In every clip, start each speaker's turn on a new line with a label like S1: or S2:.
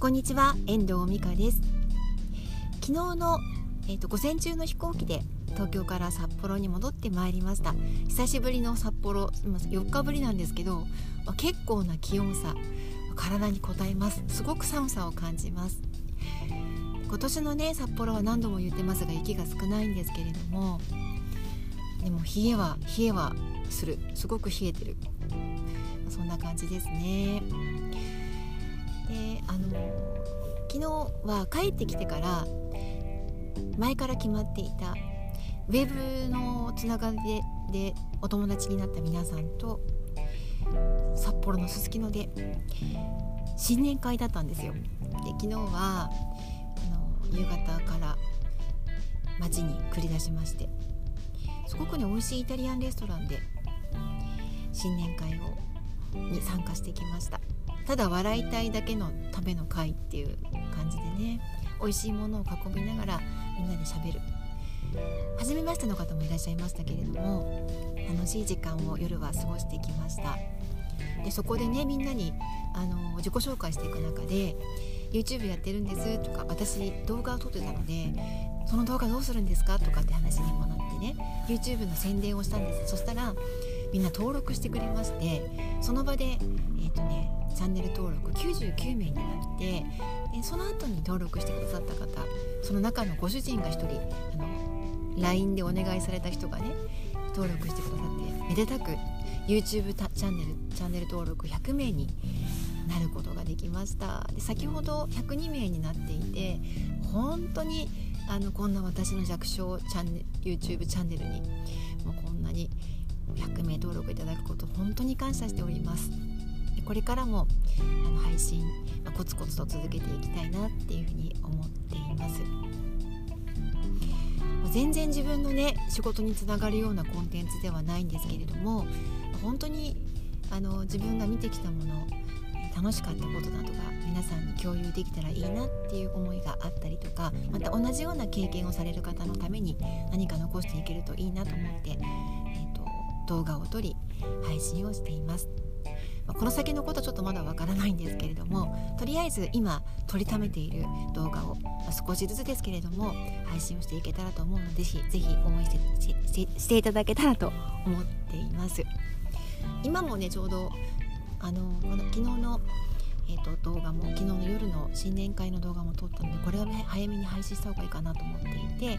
S1: こんにちは遠藤美香です。昨日の、えーと、午前中の飛行機で東京から札幌に戻ってまいりました。久しぶりの札幌4日ぶりなんですけど、まあ、結構な気温差体に応えます。すごく寒さを感じます。今年のね札幌は何度も言ってますが雪が少ないんですけれどもでも冷えは冷えはする。すごく冷えてる。そんな感じですね。であの昨日は帰ってきてから前から決まっていたウェブのつながりででお友達になった皆さんと札幌のすすきので新年会だったんですよ。で昨日はあの夕方から街に繰り出しましてすごくね美味しいイタリアンレストランで新年会をに参加してきましたただ笑いたいだけのための会っていう感じでね美味しいものを囲みながらみんなでしゃべる。初めましての方もいらっしゃいましたけれども楽しい時間を夜は過ごしてきました。でそこでねみんなにあの自己紹介していく中で YouTube やってるんですとか私動画を撮ってたのでその動画どうするんですかとかって話にもなってね YouTube の宣伝をしたんです。そしたらみんな登録してくれましてその場でえっ、ー、とねチャンネル登録99名になってでその後に登録してくださった方その中のご主人が1人あの LINE でお願いされた人がね登録してくださってめでたく YouTube チャンネルチャンネル登録100名になることができました。で先ほど102名になっていて本当にあのこんな私の弱小チャンネ YouTube チャンネルにもうこんなに100名登録いただくこと本当に感謝しております。これからもあの配信、ま、コツコツと続けていきたいなっていうふうに思っています全然自分のね仕事につながるようなコンテンツではないんですけれども本当にあの自分が見てきたもの楽しかったことなどが皆さんに共有できたらいいなっていう思いがあったりとかまた同じような経験をされる方のために何か残していけるといいなと思って、えーと、動画を撮り配信をしています。この先のことちょっとまだわからないんですけれどもとりあえず今撮りためている動画を少しずつですけれども配信をしていけたらと思うのでぜひぜひ応援してしていただけたらと思っています今もねちょうどあのこの昨日の、えーと、動画も昨日の夜の新年会の動画も撮ったのでこれは、ね、早めに配信した方がいいかなと思っていて、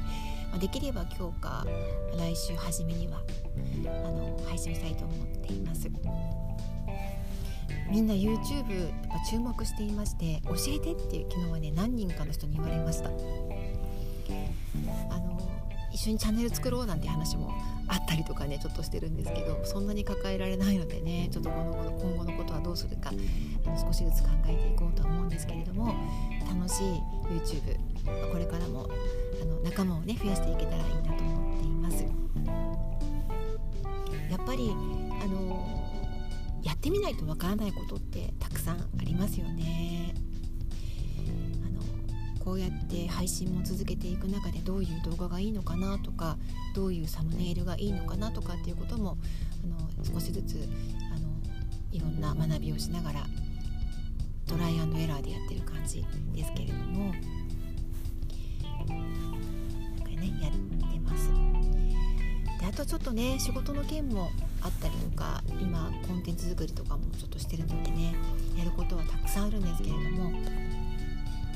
S1: まあ、できれば今日か来週初めにはあの配信したいと思っています。みんな YouTube やっぱ注目していまして教えてっていう昨日はね何人かの人に言われました。あの一緒にチャンネル作ろうなんて話もあったりとかねちょっとしてるんですけどそんなに抱えられないのでねちょっとこの今後のことはどうするかあの少しずつ考えていこうとは思うんですけれども楽しい YouTube これからもあの仲間をね増やしていけたらいいなと思っています。やっぱりあのってみないとわからないことってたくさんありますよねあのこうやって配信も続けていく中でどういう動画がいいのかなとかどういうサムネイルがいいのかなとかっていうこともあの少しずつあのいろんな学びをしながらトライアンドエラーでやってる感じですけれどもなんかねやってます。であとちょっとね仕事の件もか今コンテンツ作りとかもちょっとしてるのでねやることはたくさんあるんですけれども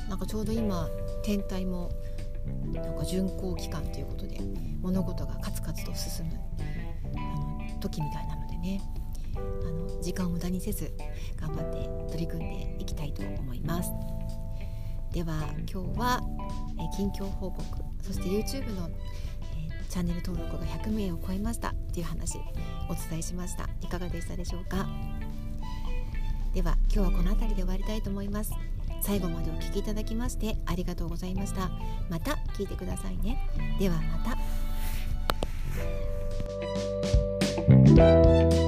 S1: なんかちょうど今天体もなんか巡航期間ということで物事がカツカツと進むあの時みたいなのでねあの時間を無駄にせず頑張って取り組んでいきたいと思います。では今日は、え近況報告そして YouTube の、えチャンネル登録が100名を超えました。っていう話お伝えしました。いかがでしたでしょうか？では今日はこの辺りで終わりたいと思います。最後までお聴きいただきましてありがとうございました。また聞いてくださいね。ではまた。